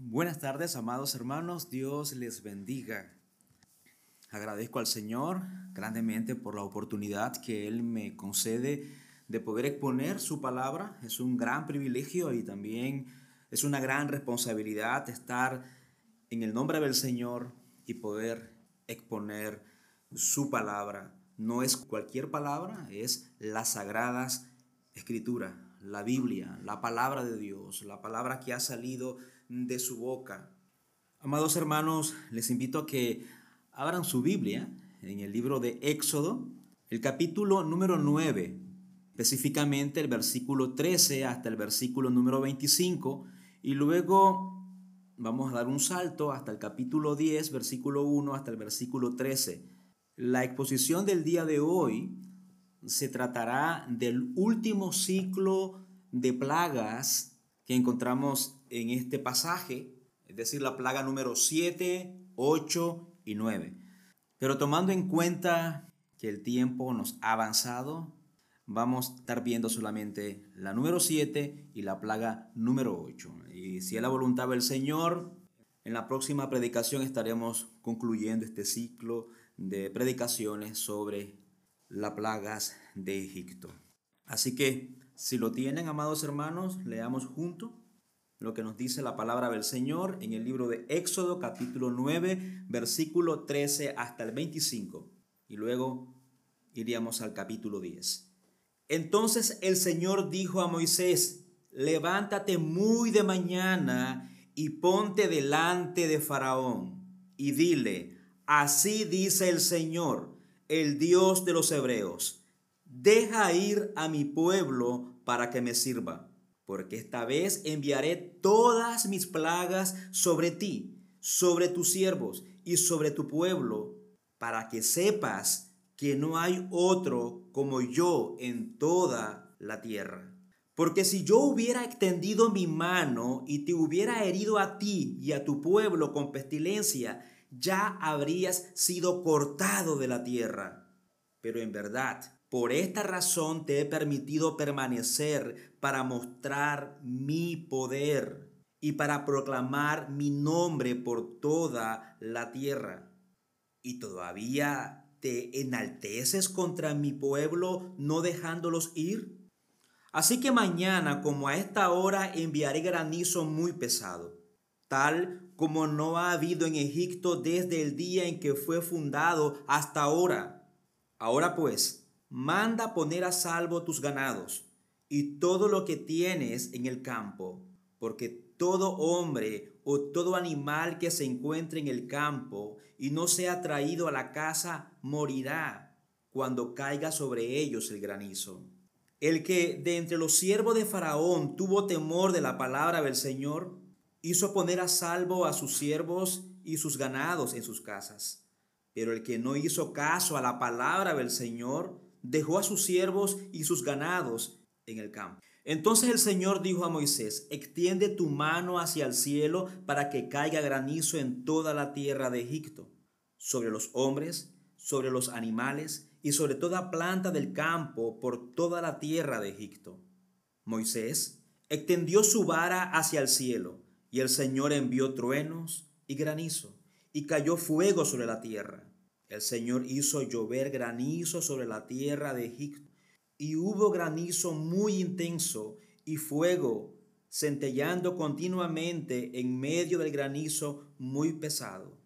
Buenas tardes, amados hermanos. Dios les bendiga. Agradezco al Señor grandemente por la oportunidad que Él me concede de poder exponer su palabra. Es un gran privilegio y también es una gran responsabilidad estar en el nombre del Señor y poder exponer su palabra. No es cualquier palabra, es las sagradas escrituras, la Biblia, la palabra de Dios, la palabra que ha salido de su boca. Amados hermanos, les invito a que abran su Biblia en el libro de Éxodo, el capítulo número 9, específicamente el versículo 13 hasta el versículo número 25, y luego vamos a dar un salto hasta el capítulo 10, versículo 1 hasta el versículo 13. La exposición del día de hoy se tratará del último ciclo de plagas que encontramos en este pasaje, es decir, la plaga número 7, 8 y 9. Pero tomando en cuenta que el tiempo nos ha avanzado, vamos a estar viendo solamente la número 7 y la plaga número 8. Y si es la voluntad del Señor, en la próxima predicación estaremos concluyendo este ciclo de predicaciones sobre las plagas de Egipto. Así que si lo tienen, amados hermanos, leamos junto lo que nos dice la palabra del Señor en el libro de Éxodo capítulo 9, versículo 13 hasta el 25. Y luego iríamos al capítulo 10. Entonces el Señor dijo a Moisés, levántate muy de mañana y ponte delante de Faraón y dile, así dice el Señor, el Dios de los hebreos deja ir a mi pueblo para que me sirva, porque esta vez enviaré todas mis plagas sobre ti, sobre tus siervos y sobre tu pueblo, para que sepas que no hay otro como yo en toda la tierra. Porque si yo hubiera extendido mi mano y te hubiera herido a ti y a tu pueblo con pestilencia, ya habrías sido cortado de la tierra. Pero en verdad, por esta razón te he permitido permanecer para mostrar mi poder y para proclamar mi nombre por toda la tierra. Y todavía te enalteces contra mi pueblo no dejándolos ir. Así que mañana como a esta hora enviaré granizo muy pesado, tal como no ha habido en Egipto desde el día en que fue fundado hasta ahora. Ahora pues, manda poner a salvo tus ganados y todo lo que tienes en el campo, porque todo hombre o todo animal que se encuentre en el campo y no sea traído a la casa morirá cuando caiga sobre ellos el granizo. El que de entre los siervos de Faraón tuvo temor de la palabra del Señor, hizo poner a salvo a sus siervos y sus ganados en sus casas. Pero el que no hizo caso a la palabra del Señor, dejó a sus siervos y sus ganados en el campo. Entonces el Señor dijo a Moisés, extiende tu mano hacia el cielo para que caiga granizo en toda la tierra de Egipto, sobre los hombres, sobre los animales y sobre toda planta del campo por toda la tierra de Egipto. Moisés extendió su vara hacia el cielo y el Señor envió truenos y granizo y cayó fuego sobre la tierra el Señor hizo llover granizo sobre la tierra de Egipto, y hubo granizo muy intenso y fuego centellando continuamente en medio del granizo muy pesado,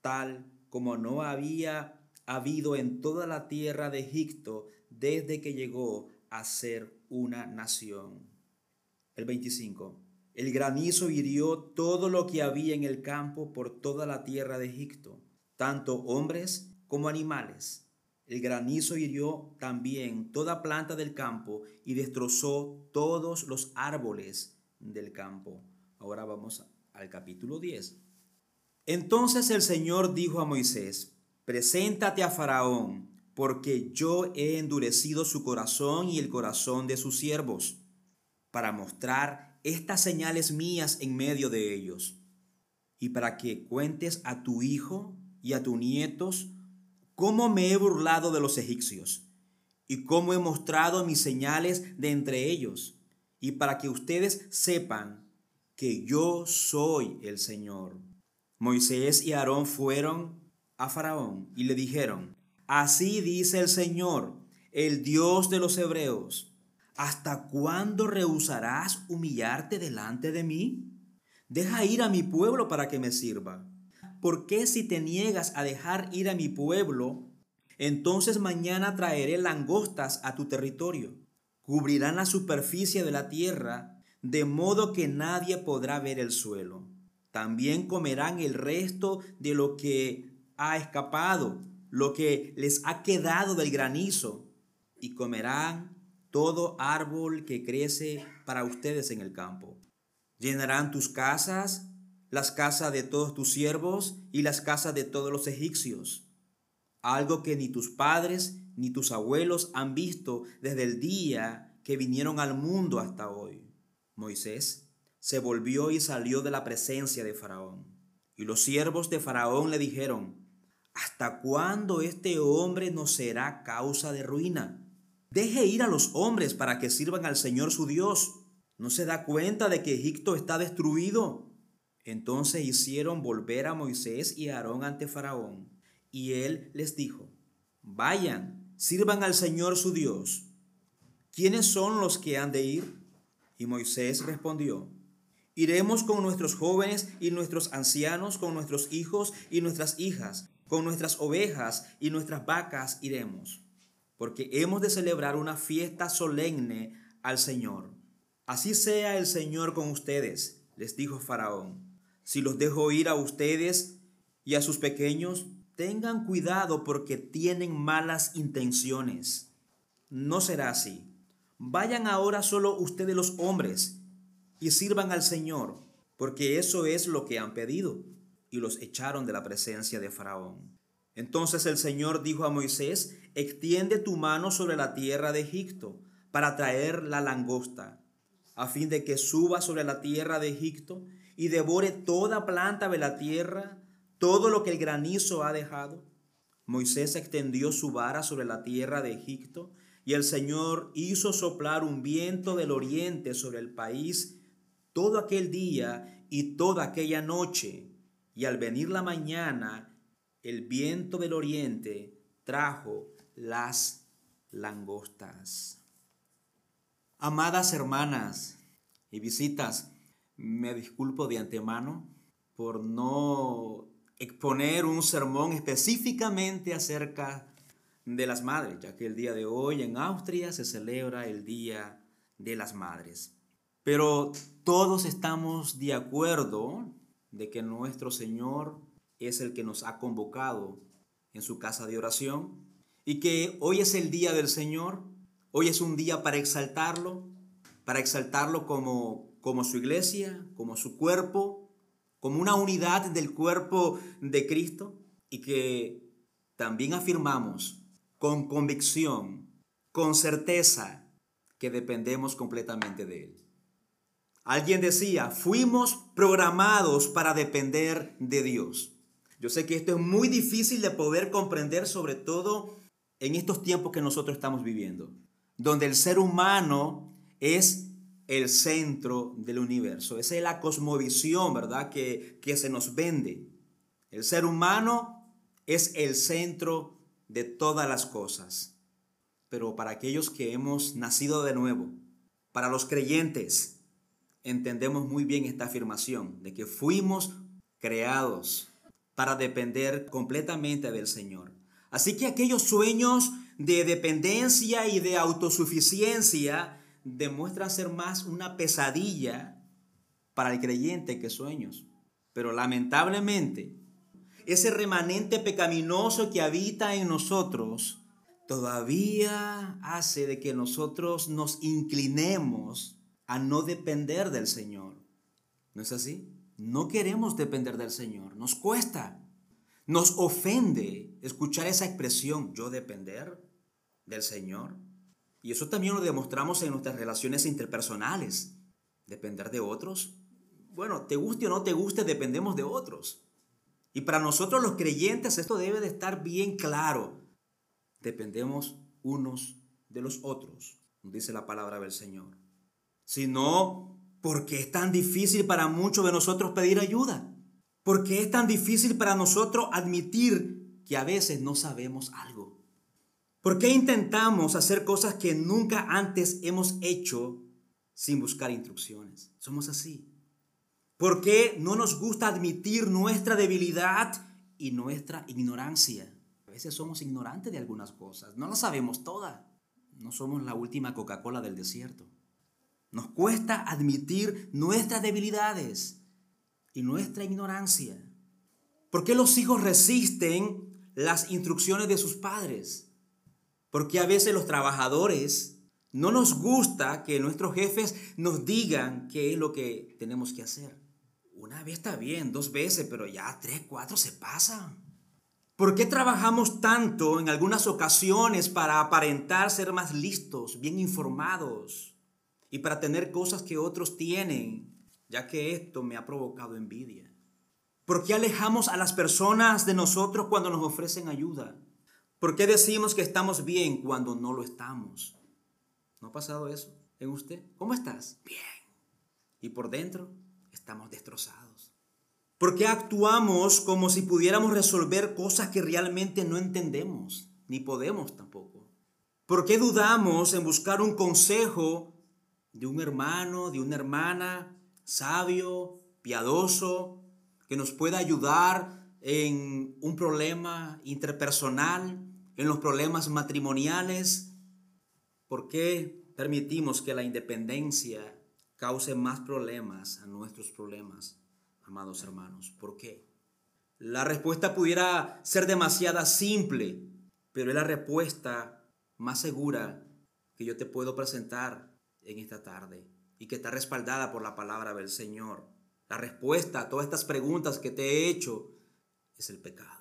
tal como no había habido en toda la tierra de Egipto desde que llegó a ser una nación. El 25. El granizo hirió todo lo que había en el campo por toda la tierra de Egipto tanto hombres como animales. El granizo hirió también toda planta del campo y destrozó todos los árboles del campo. Ahora vamos al capítulo 10. Entonces el Señor dijo a Moisés, preséntate a Faraón, porque yo he endurecido su corazón y el corazón de sus siervos, para mostrar estas señales mías en medio de ellos, y para que cuentes a tu hijo y a tus nietos cómo me he burlado de los egipcios y cómo he mostrado mis señales de entre ellos, y para que ustedes sepan que yo soy el Señor. Moisés y Aarón fueron a Faraón y le dijeron, así dice el Señor, el Dios de los hebreos, ¿hasta cuándo rehusarás humillarte delante de mí? Deja ir a mi pueblo para que me sirva. ¿Por qué si te niegas a dejar ir a mi pueblo, entonces mañana traeré langostas a tu territorio? Cubrirán la superficie de la tierra, de modo que nadie podrá ver el suelo. También comerán el resto de lo que ha escapado, lo que les ha quedado del granizo, y comerán todo árbol que crece para ustedes en el campo. Llenarán tus casas, las casas de todos tus siervos y las casas de todos los egipcios. Algo que ni tus padres ni tus abuelos han visto desde el día que vinieron al mundo hasta hoy. Moisés se volvió y salió de la presencia de Faraón. Y los siervos de Faraón le dijeron, ¿Hasta cuándo este hombre nos será causa de ruina? Deje ir a los hombres para que sirvan al Señor su Dios. ¿No se da cuenta de que Egipto está destruido? Entonces hicieron volver a Moisés y Aarón ante Faraón. Y él les dijo, vayan, sirvan al Señor su Dios. ¿Quiénes son los que han de ir? Y Moisés respondió, iremos con nuestros jóvenes y nuestros ancianos, con nuestros hijos y nuestras hijas con nuestras ovejas y nuestras vacas iremos, porque hemos de celebrar una fiesta solemne al Señor. Así sea el Señor con ustedes, les dijo Faraón. Si los dejo ir a ustedes y a sus pequeños, tengan cuidado porque tienen malas intenciones. No será así. Vayan ahora solo ustedes los hombres y sirvan al Señor, porque eso es lo que han pedido y los echaron de la presencia de Faraón. Entonces el Señor dijo a Moisés, extiende tu mano sobre la tierra de Egipto para traer la langosta, a fin de que suba sobre la tierra de Egipto y devore toda planta de la tierra, todo lo que el granizo ha dejado. Moisés extendió su vara sobre la tierra de Egipto, y el Señor hizo soplar un viento del oriente sobre el país todo aquel día y toda aquella noche, y al venir la mañana, el viento del oriente trajo las langostas. Amadas hermanas y visitas, me disculpo de antemano por no exponer un sermón específicamente acerca de las madres, ya que el día de hoy en Austria se celebra el Día de las Madres. Pero todos estamos de acuerdo de que nuestro Señor es el que nos ha convocado en su casa de oración y que hoy es el día del Señor, hoy es un día para exaltarlo, para exaltarlo como, como su iglesia, como su cuerpo, como una unidad del cuerpo de Cristo y que también afirmamos con convicción, con certeza, que dependemos completamente de Él. Alguien decía, fuimos programados para depender de Dios. Yo sé que esto es muy difícil de poder comprender, sobre todo en estos tiempos que nosotros estamos viviendo, donde el ser humano es el centro del universo. Esa es la cosmovisión, ¿verdad?, que, que se nos vende. El ser humano es el centro de todas las cosas. Pero para aquellos que hemos nacido de nuevo, para los creyentes, entendemos muy bien esta afirmación de que fuimos creados para depender completamente del Señor. Así que aquellos sueños de dependencia y de autosuficiencia demuestran ser más una pesadilla para el creyente que sueños. Pero lamentablemente, ese remanente pecaminoso que habita en nosotros todavía hace de que nosotros nos inclinemos a no depender del Señor. ¿No es así? No queremos depender del Señor. Nos cuesta. Nos ofende escuchar esa expresión, yo depender del Señor. Y eso también lo demostramos en nuestras relaciones interpersonales. Depender de otros. Bueno, te guste o no te guste, dependemos de otros. Y para nosotros los creyentes esto debe de estar bien claro. Dependemos unos de los otros, dice la palabra del Señor. Si no ¿Por qué es tan difícil para muchos de nosotros pedir ayuda? ¿Por qué es tan difícil para nosotros admitir que a veces no sabemos algo? ¿Por qué intentamos hacer cosas que nunca antes hemos hecho sin buscar instrucciones? Somos así. ¿Por qué no nos gusta admitir nuestra debilidad y nuestra ignorancia? A veces somos ignorantes de algunas cosas, no las sabemos todas. No somos la última Coca-Cola del desierto. Nos cuesta admitir nuestras debilidades y nuestra ignorancia. ¿Por qué los hijos resisten las instrucciones de sus padres? Porque a veces los trabajadores no nos gusta que nuestros jefes nos digan qué es lo que tenemos que hacer. Una vez está bien, dos veces, pero ya tres, cuatro se pasan. ¿Por qué trabajamos tanto en algunas ocasiones para aparentar ser más listos, bien informados y para tener cosas que otros tienen, ya que esto me ha provocado envidia? ¿Por qué alejamos a las personas de nosotros cuando nos ofrecen ayuda? ¿Por qué decimos que estamos bien cuando no lo estamos? ¿No ha pasado eso en usted? ¿Cómo estás? Bien. ¿Y por dentro? Estamos destrozados. ¿Por qué actuamos como si pudiéramos resolver cosas que realmente no entendemos, ni podemos tampoco? ¿Por qué dudamos en buscar un consejo de un hermano, de una hermana, sabio, piadoso, que nos pueda ayudar en un problema interpersonal, en los problemas matrimoniales? ¿Por qué permitimos que la independencia cause más problemas a nuestros problemas? amados hermanos. ¿Por qué? La respuesta pudiera ser demasiada simple, pero es la respuesta más segura que yo te puedo presentar en esta tarde y que está respaldada por la palabra del Señor. La respuesta a todas estas preguntas que te he hecho es el pecado.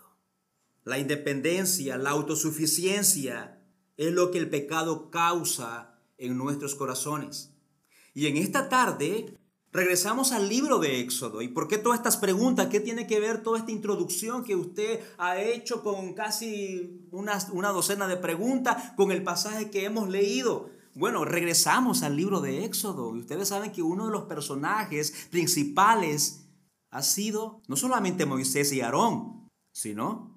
La independencia, la autosuficiencia es lo que el pecado causa en nuestros corazones. Y en esta tarde Regresamos al libro de Éxodo. ¿Y por qué todas estas preguntas? ¿Qué tiene que ver toda esta introducción que usted ha hecho con casi una, una docena de preguntas con el pasaje que hemos leído? Bueno, regresamos al libro de Éxodo y ustedes saben que uno de los personajes principales ha sido no solamente Moisés y Aarón, sino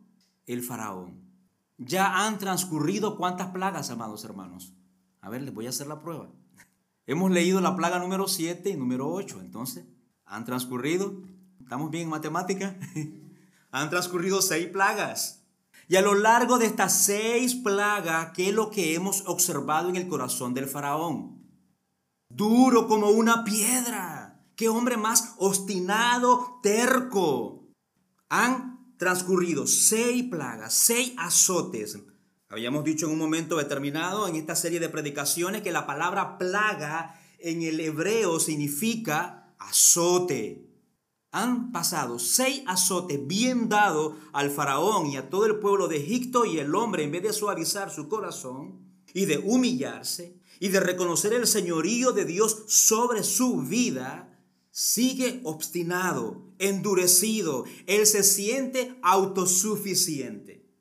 el faraón. Ya han transcurrido cuántas plagas, amados hermanos. A ver, les voy a hacer la prueba. Hemos leído la plaga número 7 y número 8, entonces, han transcurrido, ¿estamos bien en matemática? han transcurrido seis plagas. Y a lo largo de estas seis plagas, ¿qué es lo que hemos observado en el corazón del faraón? Duro como una piedra. Qué hombre más obstinado, terco. Han transcurrido seis plagas, seis azotes Habíamos dicho en un momento determinado en esta serie de predicaciones que la palabra plaga en el hebreo significa azote. Han pasado seis azotes bien dados al faraón y a todo el pueblo de Egipto y el hombre en vez de suavizar su corazón y de humillarse y de reconocer el señorío de Dios sobre su vida, sigue obstinado, endurecido. Él se siente autosuficiente.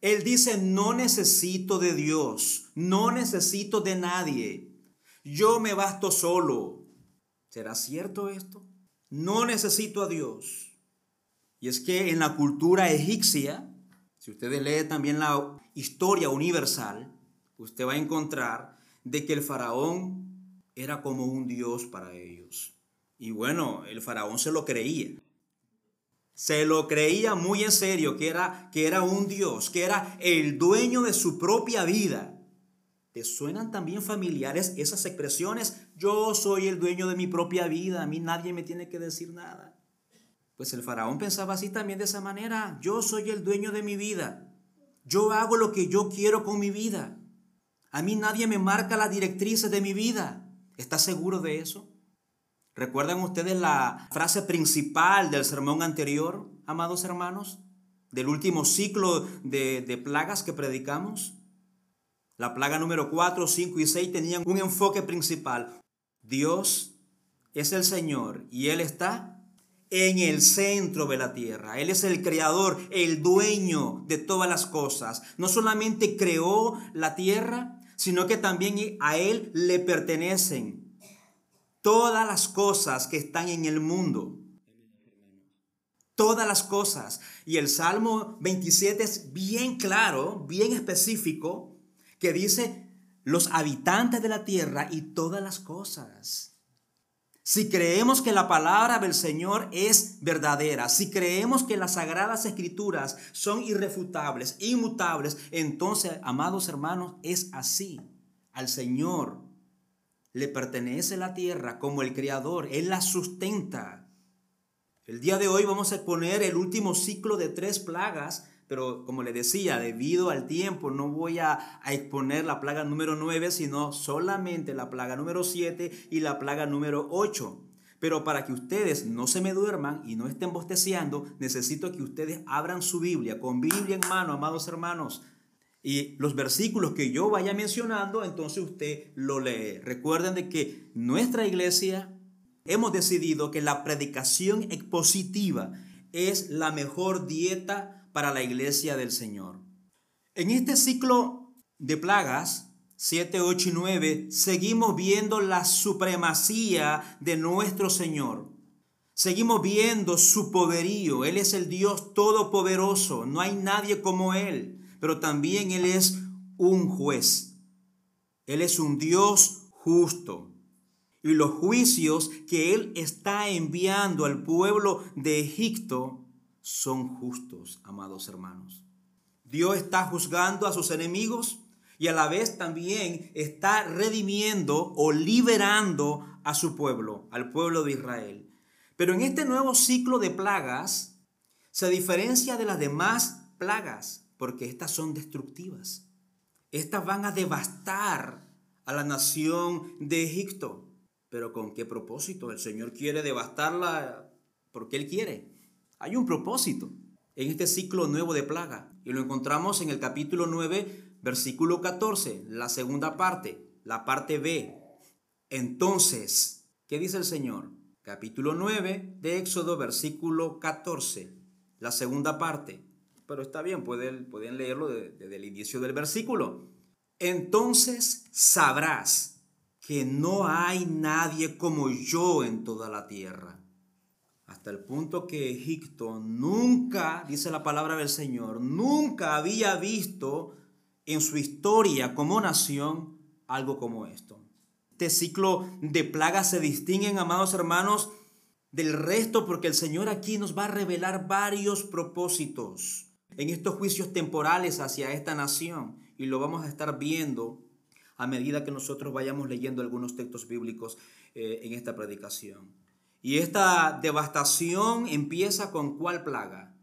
Él dice, no necesito de Dios, no necesito de nadie, yo me basto solo. ¿Será cierto esto? No necesito a Dios. Y es que en la cultura egipcia, si ustedes leen también la historia universal, usted va a encontrar de que el faraón era como un dios para ellos. Y bueno, el faraón se lo creía. Se lo creía muy en serio que era, que era un Dios, que era el dueño de su propia vida. ¿Te suenan también familiares esas expresiones? Yo soy el dueño de mi propia vida, a mí nadie me tiene que decir nada. Pues el faraón pensaba así también de esa manera. Yo soy el dueño de mi vida. Yo hago lo que yo quiero con mi vida. A mí nadie me marca las directrices de mi vida. ¿Estás seguro de eso? ¿Recuerdan ustedes la frase principal del sermón anterior, amados hermanos? Del último ciclo de, plagas que predicamos. La plaga número 4, 5 y 6 tenían un enfoque principal. Dios es el Señor y Él está en el centro de la tierra. Él es el creador, el dueño de todas las cosas. No solamente creó la tierra, sino que también a Él le pertenecen todas las cosas que están en el mundo. Todas las cosas. Y el Salmo 27 es bien claro, bien específico, que dice los habitantes de la tierra y todas las cosas. Si creemos que la palabra del Señor es verdadera, si creemos que las sagradas escrituras son irrefutables, inmutables, entonces, amados hermanos, es así. Al Señor le pertenece la tierra como el Creador, Él la sustenta. El día de hoy vamos a exponer el último ciclo de tres plagas pero como le decía, debido al tiempo no voy a, exponer la plaga número 9, sino solamente la plaga número 7 y la plaga número 8. Pero para que ustedes no se me duerman y no estén bosteciando, necesito que ustedes abran su Biblia, con Biblia en mano, amados hermanos. Y los versículos que yo vaya mencionando, entonces usted lo lee. Recuerden de que nuestra iglesia hemos decidido que la predicación expositiva es la mejor dieta para la iglesia del Señor. En este ciclo de plagas, 7, 8 y 9, seguimos viendo la supremacía de nuestro Señor. Seguimos viendo su poderío. Él es el Dios todopoderoso. No hay nadie como Él. Pero también Él es un juez. Él es un Dios justo. Y los juicios que Él está enviando al pueblo de Egipto son justos, amados hermanos. Dios está juzgando a sus enemigos y a la vez también está redimiendo o liberando a su pueblo, al pueblo de Israel. Pero en este nuevo ciclo de plagas se diferencia de las demás plagas porque estas son destructivas. Estas van a devastar a la nación de Egipto. Pero ¿con qué propósito? El Señor quiere devastarla porque Él quiere. Hay un propósito en este ciclo nuevo de plaga y lo encontramos en el capítulo 9, versículo 14, la segunda parte, la parte B. Entonces, ¿qué dice el Señor? Capítulo 9 de Éxodo, versículo 14, la segunda parte. Pero está bien, pueden, pueden leerlo desde el inicio del versículo. Entonces sabrás que no hay nadie como yo en toda la tierra hasta el punto que Egipto nunca, dice la palabra del Señor, nunca había visto en su historia como nación algo como esto. Este ciclo de plagas se distinguen, amados hermanos, del resto porque el Señor aquí nos va a revelar varios propósitos en estos juicios temporales hacia esta nación y lo vamos a estar viendo a medida que nosotros vayamos leyendo algunos textos bíblicos eh, en esta predicación. Y esta devastación empieza con cuál plaga?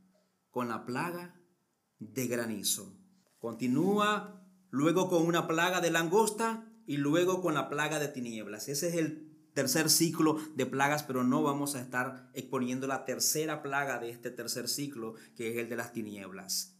Con la plaga de granizo. Continúa luego con una plaga de langosta y luego con la plaga de tinieblas. Ese es el tercer ciclo de plagas, pero no vamos a estar exponiendo la tercera plaga de este tercer ciclo, que es el de las tinieblas.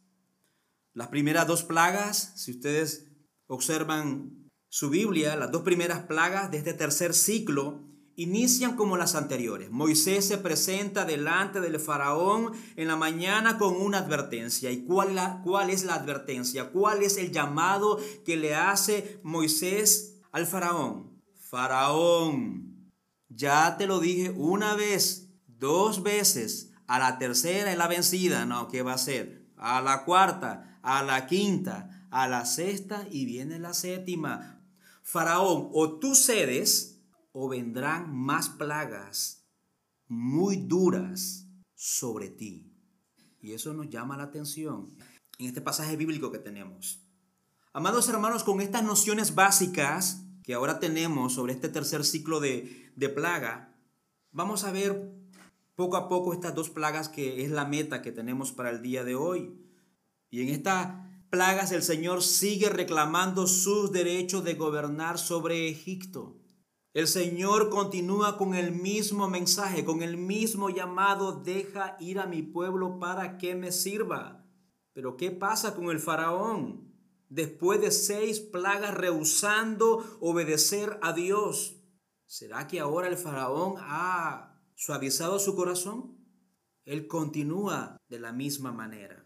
Las primeras dos plagas, si ustedes observan su Biblia, las dos primeras plagas de este tercer ciclo inician como las anteriores. Moisés se presenta delante del faraón en la mañana con una advertencia. ¿Y cuál, la, cuál es la advertencia? ¿Cuál es el llamado que le hace Moisés al faraón? Faraón, ya te lo dije una vez, dos veces, a la tercera es la vencida. No, ¿qué va a ser? A la cuarta, a la quinta, a la sexta y viene la séptima. Faraón, o tú cedes, o vendrán más plagas muy duras sobre ti. Y eso nos llama la atención en este pasaje bíblico que tenemos. Amados hermanos, con estas nociones básicas que ahora tenemos sobre este tercer ciclo de, de plaga, vamos a ver poco a poco estas dos plagas que es la meta que tenemos para el día de hoy. Y en estas plagas el Señor sigue reclamando sus derechos de gobernar sobre Egipto. El Señor continúa con el mismo mensaje, con el mismo llamado, deja ir a mi pueblo para que me sirva. Pero ¿qué pasa con el faraón? Después de seis plagas rehusando obedecer a Dios, ¿será que ahora el faraón ha suavizado su corazón? Él continúa de la misma manera.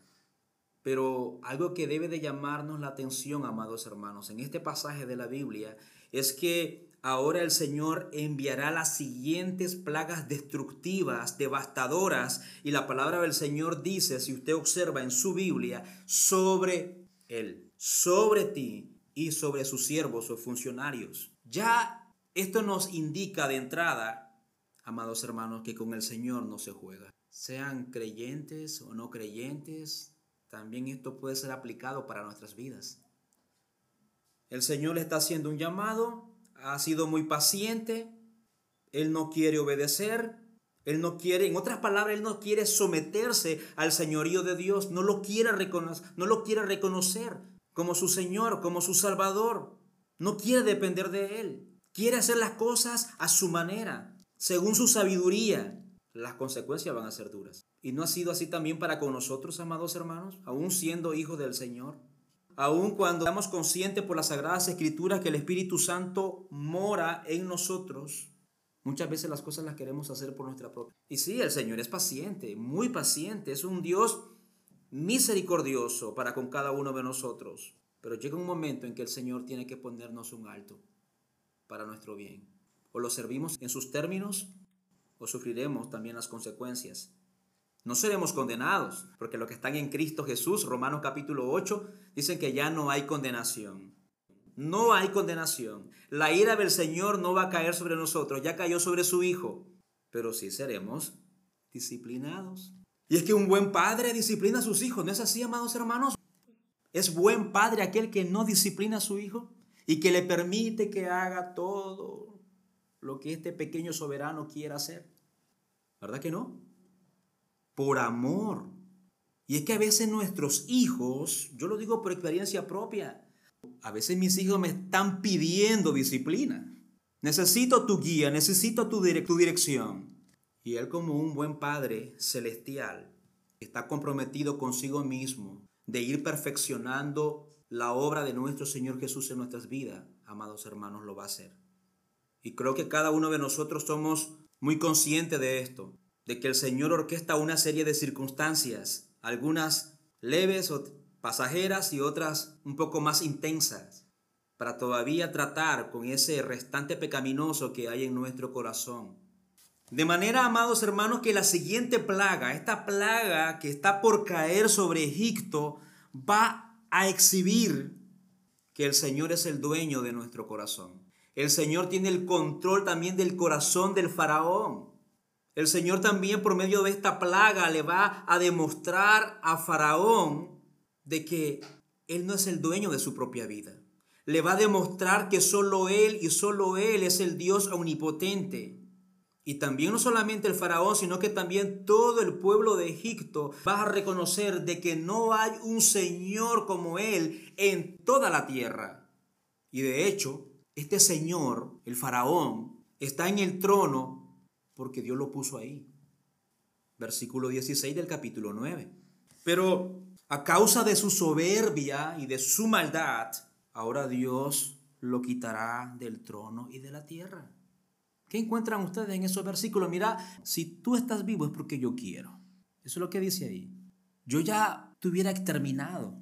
Pero algo que debe de llamarnos la atención, amados hermanos, en este pasaje de la Biblia, es que ahora el Señor enviará las siguientes plagas destructivas, devastadoras, y la palabra del Señor dice, si usted observa en su Biblia, sobre él, sobre ti y sobre sus siervos o funcionarios. Ya esto nos indica de entrada, amados hermanos, que con el Señor no se juega. Sean creyentes o no creyentes, también esto puede ser aplicado para nuestras vidas. El Señor le está haciendo un llamado, ha sido muy paciente, Él no quiere obedecer, Él no quiere, en otras palabras, Él no quiere someterse al señorío de Dios, no lo quiere reconocer, no lo quiere reconocer como su Señor, como su Salvador. No quiere depender de Él. Quiere hacer las cosas a su manera, según su sabiduría. Las consecuencias van a ser duras. ¿Y no ha sido así también para con nosotros, amados hermanos, aún siendo hijos del Señor? aun cuando estamos conscientes por las sagradas escrituras que el Espíritu Santo mora en nosotros, muchas veces las cosas las queremos hacer por nuestra propia. Y sí, el Señor es paciente, muy paciente, es un Dios misericordioso para con cada uno de nosotros. Pero llega un momento en que el Señor tiene que ponernos un alto para nuestro bien. O lo servimos en sus términos o sufriremos también las consecuencias. No seremos condenados, porque los que están en Cristo Jesús, Romanos capítulo 8, dicen que ya no hay condenación. No hay condenación. La ira del Señor no va a caer sobre nosotros, ya cayó sobre su Hijo, pero sí seremos disciplinados. Y es que un buen padre disciplina a sus hijos, ¿no es así, amados hermanos? ¿Es buen padre aquel que no disciplina a su hijo y que le permite que haga todo lo que este pequeño soberano quiera hacer? ¿Verdad que no? por amor. Y es que a veces nuestros hijos, yo lo digo por experiencia propia, a veces mis hijos me están pidiendo disciplina. Necesito tu guía, necesito tu, tu dirección. Y él como un buen padre celestial está comprometido consigo mismo de ir perfeccionando la obra de nuestro Señor Jesús en nuestras vidas, amados hermanos, lo va a hacer. Y creo que cada uno de nosotros somos muy conscientes de esto de que el Señor orquesta una serie de circunstancias, algunas leves o pasajeras y otras un poco más intensas, para todavía tratar con ese restante pecaminoso que hay en nuestro corazón. De manera, amados hermanos, que la siguiente plaga, esta plaga que está por caer sobre Egipto, va a exhibir que el Señor es el dueño de nuestro corazón. El Señor tiene el control también del corazón del faraón. El Señor también por medio de esta plaga le va a demostrar a Faraón de que Él no es el dueño de su propia vida. Le va a demostrar que solo Él y solo Él es el Dios omnipotente. Y también no solamente el faraón, sino que también todo el pueblo de Egipto va a reconocer de que no hay un Señor como Él en toda la tierra. Y de hecho, este Señor, el faraón, está en el trono porque Dios lo puso ahí. Versículo 16 del capítulo 9. Pero a causa de su soberbia y de su maldad, ahora Dios lo quitará del trono y de la tierra. ¿Qué encuentran ustedes en esos versículos? Mira, si tú estás vivo es porque yo quiero. Eso es lo que dice ahí. Yo ya te hubiera exterminado.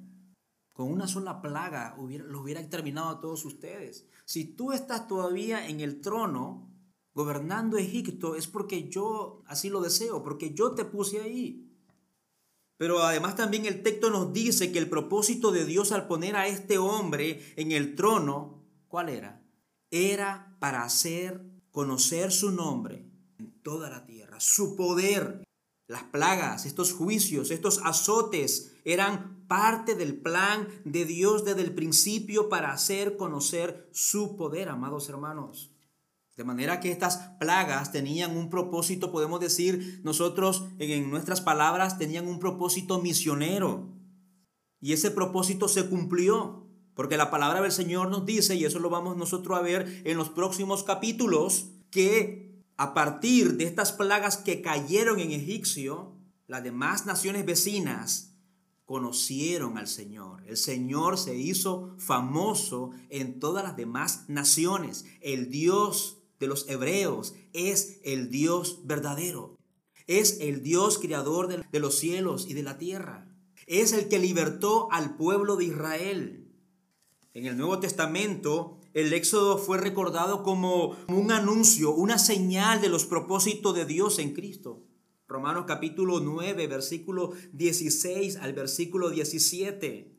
Con una sola plaga hubiera, lo hubiera exterminado a todos ustedes. Si tú estás todavía en el trono, gobernando Egipto es porque yo así lo deseo, porque yo te puse ahí. Pero además también el texto nos dice que el propósito de Dios al poner a este hombre en el trono, ¿cuál era? Era para hacer conocer su nombre en toda la tierra, su poder. Las plagas, estos juicios, estos azotes eran parte del plan de Dios desde el principio para hacer conocer su poder, amados hermanos. De manera que estas plagas tenían un propósito, podemos decir nosotros en nuestras palabras, tenían un propósito misionero. Y ese propósito se cumplió, porque la palabra del Señor nos dice, y eso lo vamos nosotros a ver en los próximos capítulos, que a partir de estas plagas que cayeron en Egipcio, las demás naciones vecinas conocieron al Señor. El Señor se hizo famoso en todas las demás naciones. El Dios de los hebreos es el Dios verdadero. Es el Dios creador de los cielos y de la tierra. Es el que libertó al pueblo de Israel. En el Nuevo Testamento, el éxodo fue recordado como un anuncio, una señal de los propósitos de Dios en Cristo. Romanos capítulo 9, versículo 16 al versículo 17.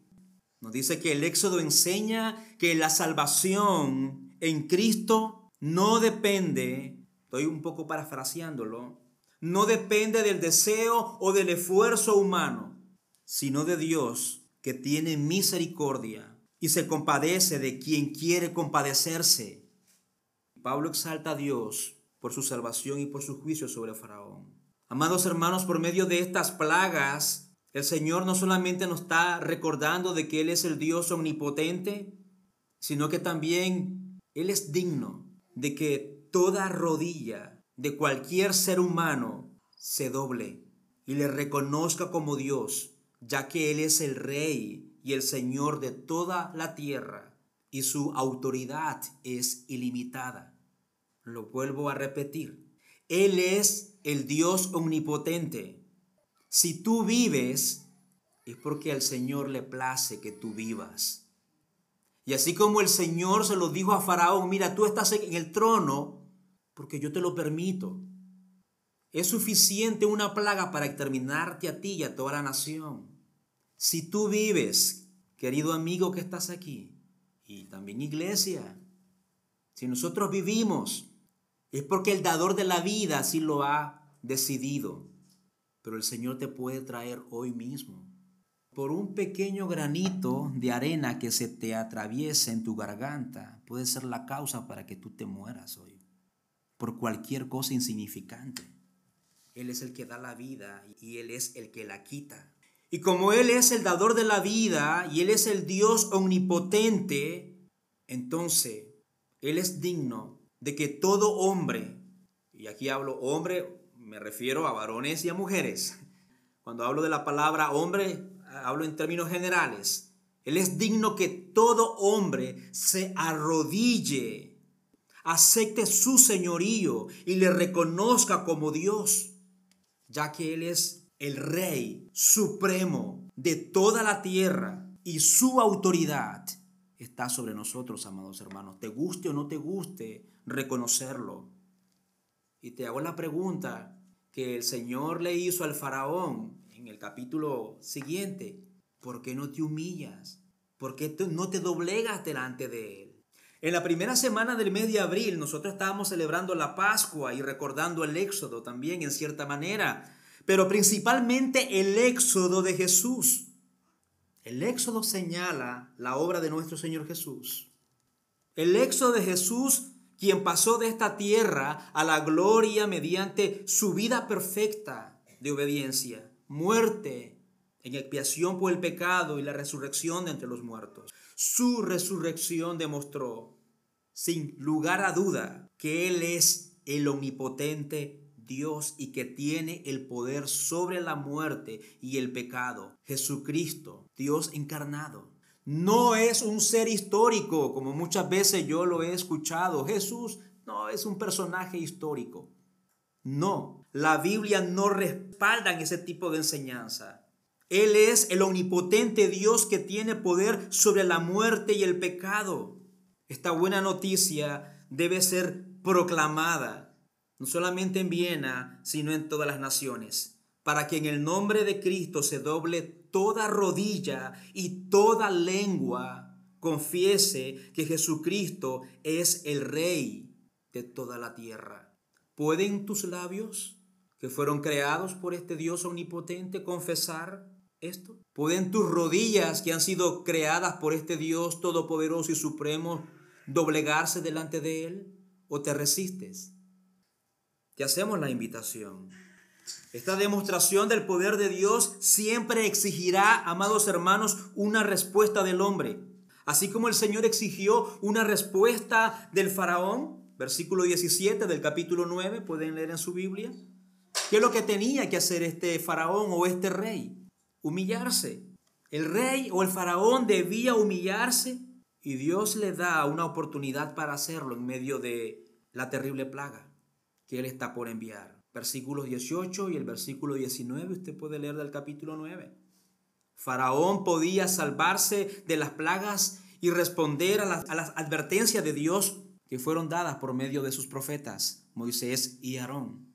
Nos dice que el éxodo enseña que la salvación en Cristo no depende, estoy un poco parafraseándolo, no depende del deseo o del esfuerzo humano, sino de Dios que tiene misericordia y se compadece de quien quiere compadecerse. Pablo exalta a Dios por su salvación y por su juicio sobre Faraón. Amados hermanos, por medio de estas plagas, el Señor no solamente nos está recordando de que Él es el Dios omnipotente, sino que también Él es digno de que toda rodilla de cualquier ser humano se doble y le reconozca como Dios, ya que Él es el Rey y el Señor de toda la tierra y su autoridad es ilimitada. Lo vuelvo a repetir. Él es el Dios omnipotente. Si tú vives, es porque al Señor le place que tú vivas. Y así como el Señor se lo dijo a Faraón, mira, tú estás en el trono porque yo te lo permito. Es suficiente una plaga para exterminarte a ti y a toda la nación. Si tú vives, querido amigo que estás aquí, y también iglesia, si nosotros vivimos, es porque el dador de la vida así lo ha decidido. Pero el Señor te puede traer hoy mismo. Por un pequeño granito de arena que se te atraviese en tu garganta, puede ser la causa para que tú te mueras hoy. Por cualquier cosa insignificante. Él es el que da la vida y Él es el que la quita. Y como Él es el dador de la vida y Él es el Dios omnipotente, entonces Él es digno de que todo hombre, y aquí hablo hombre, me refiero a varones y a mujeres. Cuando hablo de la palabra hombre, hablo en términos generales. Él es digno que todo hombre se arrodille, acepte su señorío y le reconozca como Dios, ya que Él es el Rey supremo de toda la tierra y su autoridad está sobre nosotros, amados hermanos. Te guste o no te guste reconocerlo. Y te hago la pregunta que el Señor le hizo al faraón en el capítulo siguiente. ¿Por qué no te humillas? ¿Por qué no te doblegas delante de Él? En la primera semana del mes de abril nosotros estábamos celebrando la Pascua y recordando el Éxodo también en cierta manera, pero principalmente el Éxodo de Jesús. El Éxodo señala la obra de nuestro Señor Jesús. El Éxodo de Jesús quien pasó de esta tierra a la gloria mediante su vida perfecta de obediencia, muerte en expiación por el pecado y la resurrección de entre los muertos. Su resurrección demostró, sin lugar a duda, que Él es el omnipotente Dios y que tiene el poder sobre la muerte y el pecado. Jesucristo, Dios encarnado. No es un ser histórico, como muchas veces yo lo he escuchado. Jesús no es un personaje histórico. No, la Biblia no respalda ese tipo de enseñanza. Él es el omnipotente Dios que tiene poder sobre la muerte y el pecado. Esta buena noticia debe ser proclamada, no solamente en Viena, sino en todas las naciones, para que en el nombre de Cristo se doble toda rodilla y toda lengua confiese que Jesucristo es el Rey de toda la tierra. ¿Pueden tus labios, que fueron creados por este Dios omnipotente, confesar esto? ¿Pueden tus rodillas, que han sido creadas por este Dios todopoderoso y supremo, doblegarse delante de Él? ¿O te resistes? Te hacemos la invitación esta demostración del poder de Dios siempre exigirá, amados hermanos, una respuesta del hombre. Así como el Señor exigió una respuesta del faraón, versículo 17 del capítulo 9, pueden leer en su Biblia. ¿Qué es lo que tenía que hacer este faraón o este rey? Humillarse. El rey o el faraón debía humillarse y Dios le da una oportunidad para hacerlo en medio de la terrible plaga que él está por enviar versículos 18 y el versículo 19, usted puede leer del capítulo 9. Faraón podía salvarse de las plagas y responder a las, advertencias de Dios que fueron dadas por medio de sus profetas, Moisés y Aarón.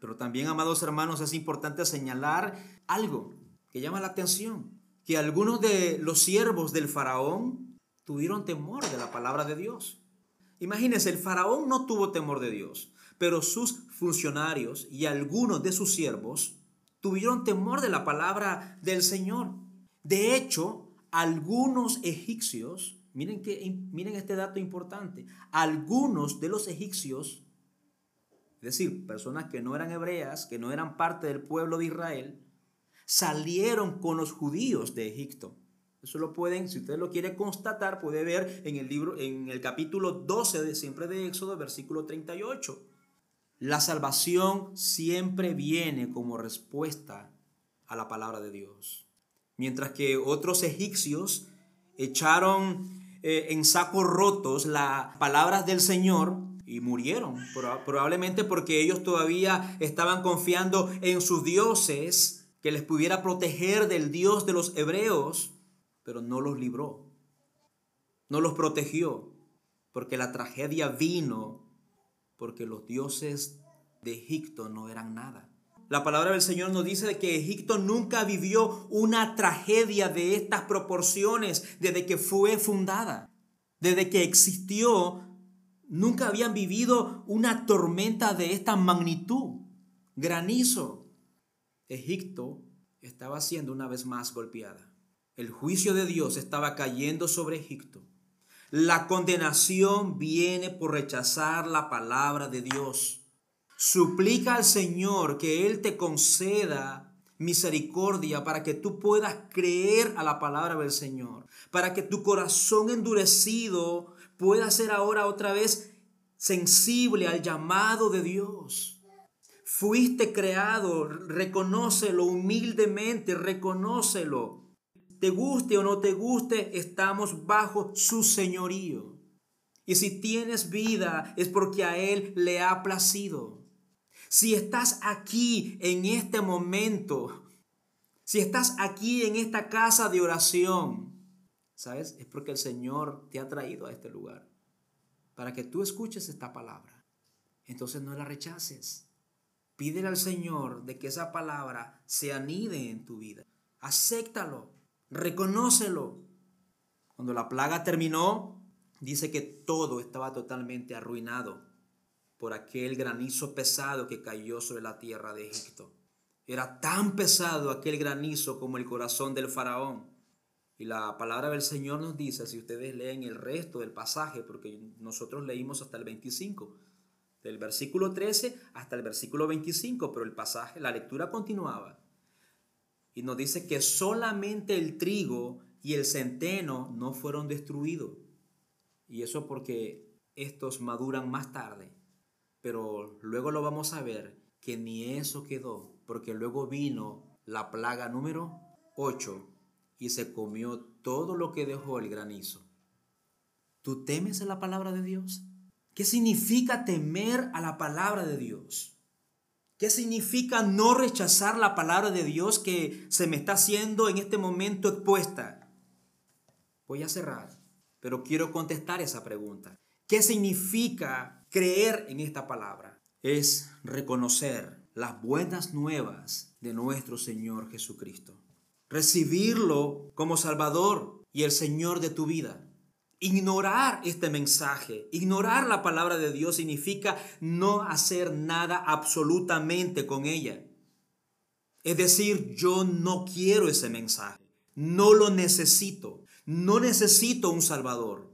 Pero también, amados hermanos, es importante señalar algo que llama la atención, que algunos de los siervos del faraón tuvieron temor de la palabra de Dios. Imagínense, el faraón no tuvo temor de Dios, pero sus funcionarios y algunos de sus siervos tuvieron temor de la palabra del Señor. De hecho, algunos egipcios, miren, que, miren este dato importante, algunos de los egipcios, es decir, personas que no eran hebreas, que no eran parte del pueblo de Israel, salieron con los judíos de Egipto. Eso lo pueden, si usted lo quiere constatar, puede ver en el libro, en el capítulo 12 de siempre de Éxodo, versículo 38. La salvación siempre viene como respuesta a la palabra de Dios. Mientras que otros egipcios echaron eh, en sacos rotos las palabras del Señor y murieron, probablemente porque ellos todavía estaban confiando en sus dioses que les pudiera proteger del Dios de los hebreos, pero no los libró, no los protegió, porque la tragedia vino porque los dioses de Egipto no eran nada. La palabra del Señor nos dice que Egipto nunca vivió una tragedia de estas proporciones desde que fue fundada. Desde que existió, nunca habían vivido una tormenta de esta magnitud. Granizo. Egipto estaba siendo una vez más golpeada. El juicio de Dios estaba cayendo sobre Egipto. La condenación viene por rechazar la palabra de Dios. Suplica al Señor que Él te conceda misericordia para que tú puedas creer a la palabra del Señor, para que tu corazón endurecido pueda ser ahora otra vez sensible al llamado de Dios. Fuiste creado, reconócelo humildemente, reconócelo te guste o no te guste, estamos bajo su señorío. Y si tienes vida es porque a Él le ha placido. Si estás aquí en este momento, si estás aquí en esta casa de oración, ¿sabes? Es porque el Señor te ha traído a este lugar para que tú escuches esta palabra. Entonces no la rechaces. Pídele al Señor de que esa palabra se anide en tu vida. Acéptalo. Reconócelo. Cuando la plaga terminó, dice que todo estaba totalmente arruinado por aquel granizo pesado que cayó sobre la tierra de Egipto. Era tan pesado aquel granizo como el corazón del faraón. Y la palabra del Señor nos dice, si ustedes leen el resto del pasaje, porque nosotros leímos hasta el 25, del versículo 13 hasta el versículo 25, pero el pasaje, la lectura continuaba. Y nos dice que solamente el trigo y el centeno no fueron destruidos. Y eso porque estos maduran más tarde. Pero luego lo vamos a ver que ni eso quedó, porque luego vino la plaga número 8 y se comió todo lo que dejó el granizo. ¿Tú temes a la palabra de Dios? ¿Qué significa temer a la palabra de Dios? ¿Qué significa no rechazar la palabra de Dios que se me está haciendo en este momento expuesta? Voy a cerrar, pero quiero contestar esa pregunta. ¿Qué significa creer en esta palabra? Es reconocer las buenas nuevas de nuestro Señor Jesucristo. Recibirlo como Salvador y el Señor de tu vida. Ignorar este mensaje, ignorar la palabra de Dios significa no hacer nada absolutamente con ella. Es decir, yo no quiero ese mensaje, no lo necesito, no necesito un Salvador.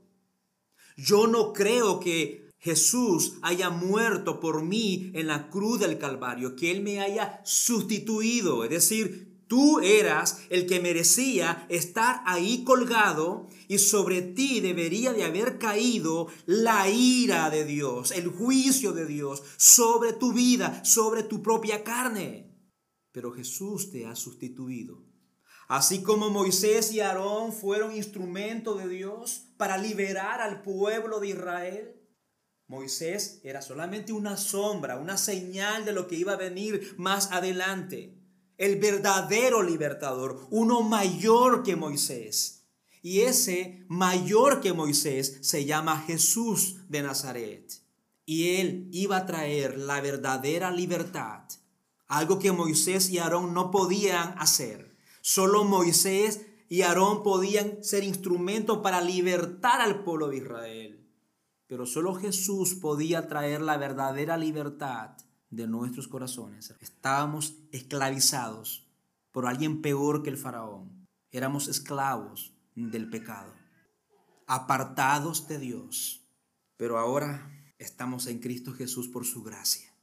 Yo no creo que Jesús haya muerto por mí en la cruz del Calvario, que Él me haya sustituido, es decir, Tú eras el que merecía estar ahí colgado y sobre ti debería de haber caído la ira de Dios, el juicio de Dios sobre tu vida, sobre tu propia carne. Pero Jesús te ha sustituido. Así como Moisés y Aarón fueron instrumento de Dios para liberar al pueblo de Israel, Moisés era solamente una sombra, una señal de lo que iba a venir más adelante el verdadero libertador, uno mayor que Moisés. Y ese mayor que Moisés se llama Jesús de Nazaret. Y él iba a traer la verdadera libertad. Algo que Moisés y Aarón no podían hacer. Solo Moisés y Aarón podían ser instrumentos para libertar al pueblo de Israel. Pero solo Jesús podía traer la verdadera libertad de nuestros corazones. Estábamos esclavizados por alguien peor que el faraón. Éramos esclavos del pecado, apartados de Dios. Pero ahora estamos en Cristo Jesús por su gracia.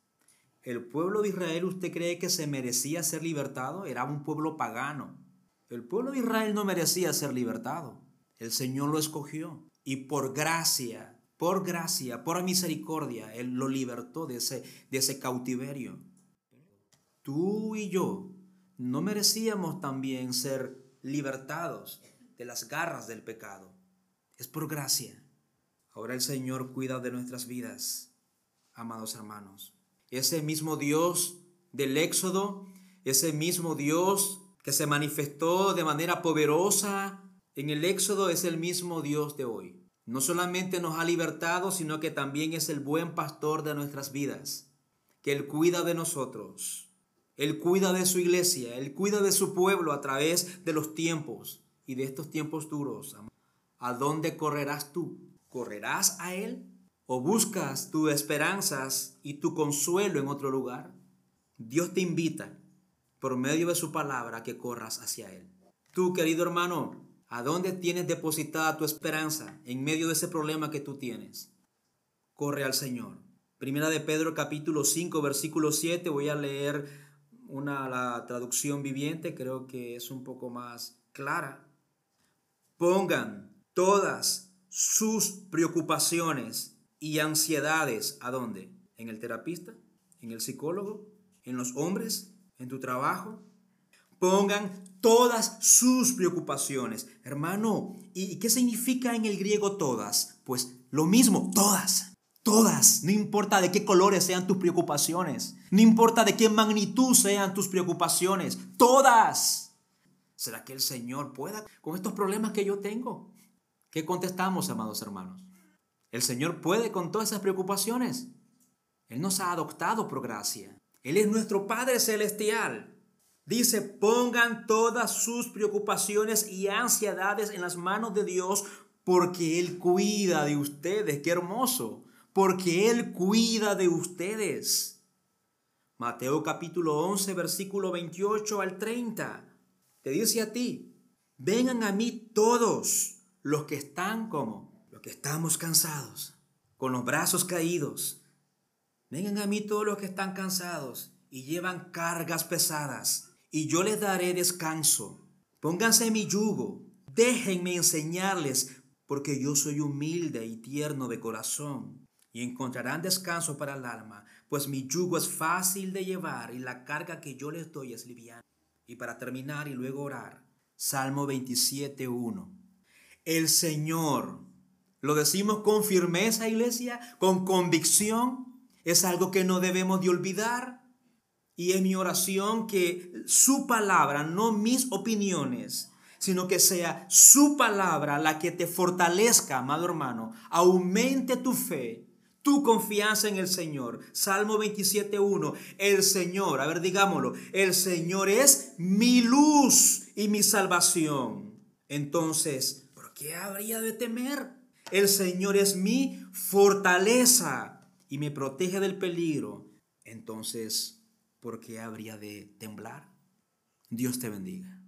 El pueblo de Israel, ¿usted cree que se merecía ser libertado? Era un pueblo pagano. El pueblo de Israel no merecía ser libertado. El Señor lo escogió y por gracia, por gracia, por misericordia, Él lo libertó de ese, de ese cautiverio. Tú y yo no merecíamos también ser libertados de las garras del pecado. Es por gracia. Ahora el Señor cuida de nuestras vidas, amados hermanos. Ese mismo Dios del Éxodo, ese mismo Dios que se manifestó de manera poderosa en el Éxodo, es el mismo Dios de hoy. No solamente nos ha libertado, sino que también es el buen pastor de nuestras vidas, que Él cuida de nosotros. Él cuida de su iglesia, Él cuida de su pueblo a través de los tiempos y de estos tiempos duros. ¿A dónde correrás tú? ¿Correrás a Él? ¿O buscas tus esperanzas y tu consuelo en otro lugar? Dios te invita por medio de su palabra que corras hacia Él. Tú, querido hermano, ¿a dónde tienes depositada tu esperanza en medio de ese problema que tú tienes? Corre al Señor. Primera de Pedro capítulo 5 versículo 7 voy a leer una la traducción viviente, creo que es un poco más clara. Pongan todas sus preocupaciones y ansiedades, ¿a dónde? ¿En el terapista? ¿En el psicólogo? ¿En los hombres? ¿En tu trabajo? Pongan todas sus preocupaciones. Hermano, ¿y qué significa en el griego todas? Pues lo mismo, todas. Todas, no importa de qué colores sean tus preocupaciones, no importa de qué magnitud sean tus preocupaciones, todas. ¿Será que el Señor pueda con estos problemas que yo tengo? ¿Qué contestamos, amados hermanos? ¿El Señor puede con todas esas preocupaciones? Él nos ha adoptado por gracia. Él es nuestro Padre Celestial. Dice, pongan todas sus preocupaciones y ansiedades en las manos de Dios porque Él cuida de ustedes. Qué hermoso. Porque Él cuida de ustedes. Mateo capítulo 11, versículo 28 al 30 te dice a ti, vengan a mí todos los que están como, los que estamos cansados, con los brazos caídos. Vengan a mí todos los que están cansados y llevan cargas pesadas, y yo les daré descanso. Pónganse mi yugo, déjenme enseñarles, porque yo soy humilde y tierno de corazón, y encontrarán descanso para el alma, pues mi yugo es fácil de llevar y la carga que yo les doy es liviana. Y para terminar y luego orar, Salmo 27.1. El Señor, lo decimos con firmeza, iglesia, con convicción, es algo que no debemos de olvidar. Y es mi oración que su palabra, no mis opiniones, sino que sea su palabra la que te fortalezca, amado hermano, aumente tu fe tu confianza en el Señor. Salmo 27.1. El Señor, a ver, digámoslo, el Señor es mi luz y mi salvación. Entonces, ¿por qué habría de temer? El Señor es mi fortaleza y me protege del peligro. Entonces, ¿por qué habría de temblar? Dios te bendiga.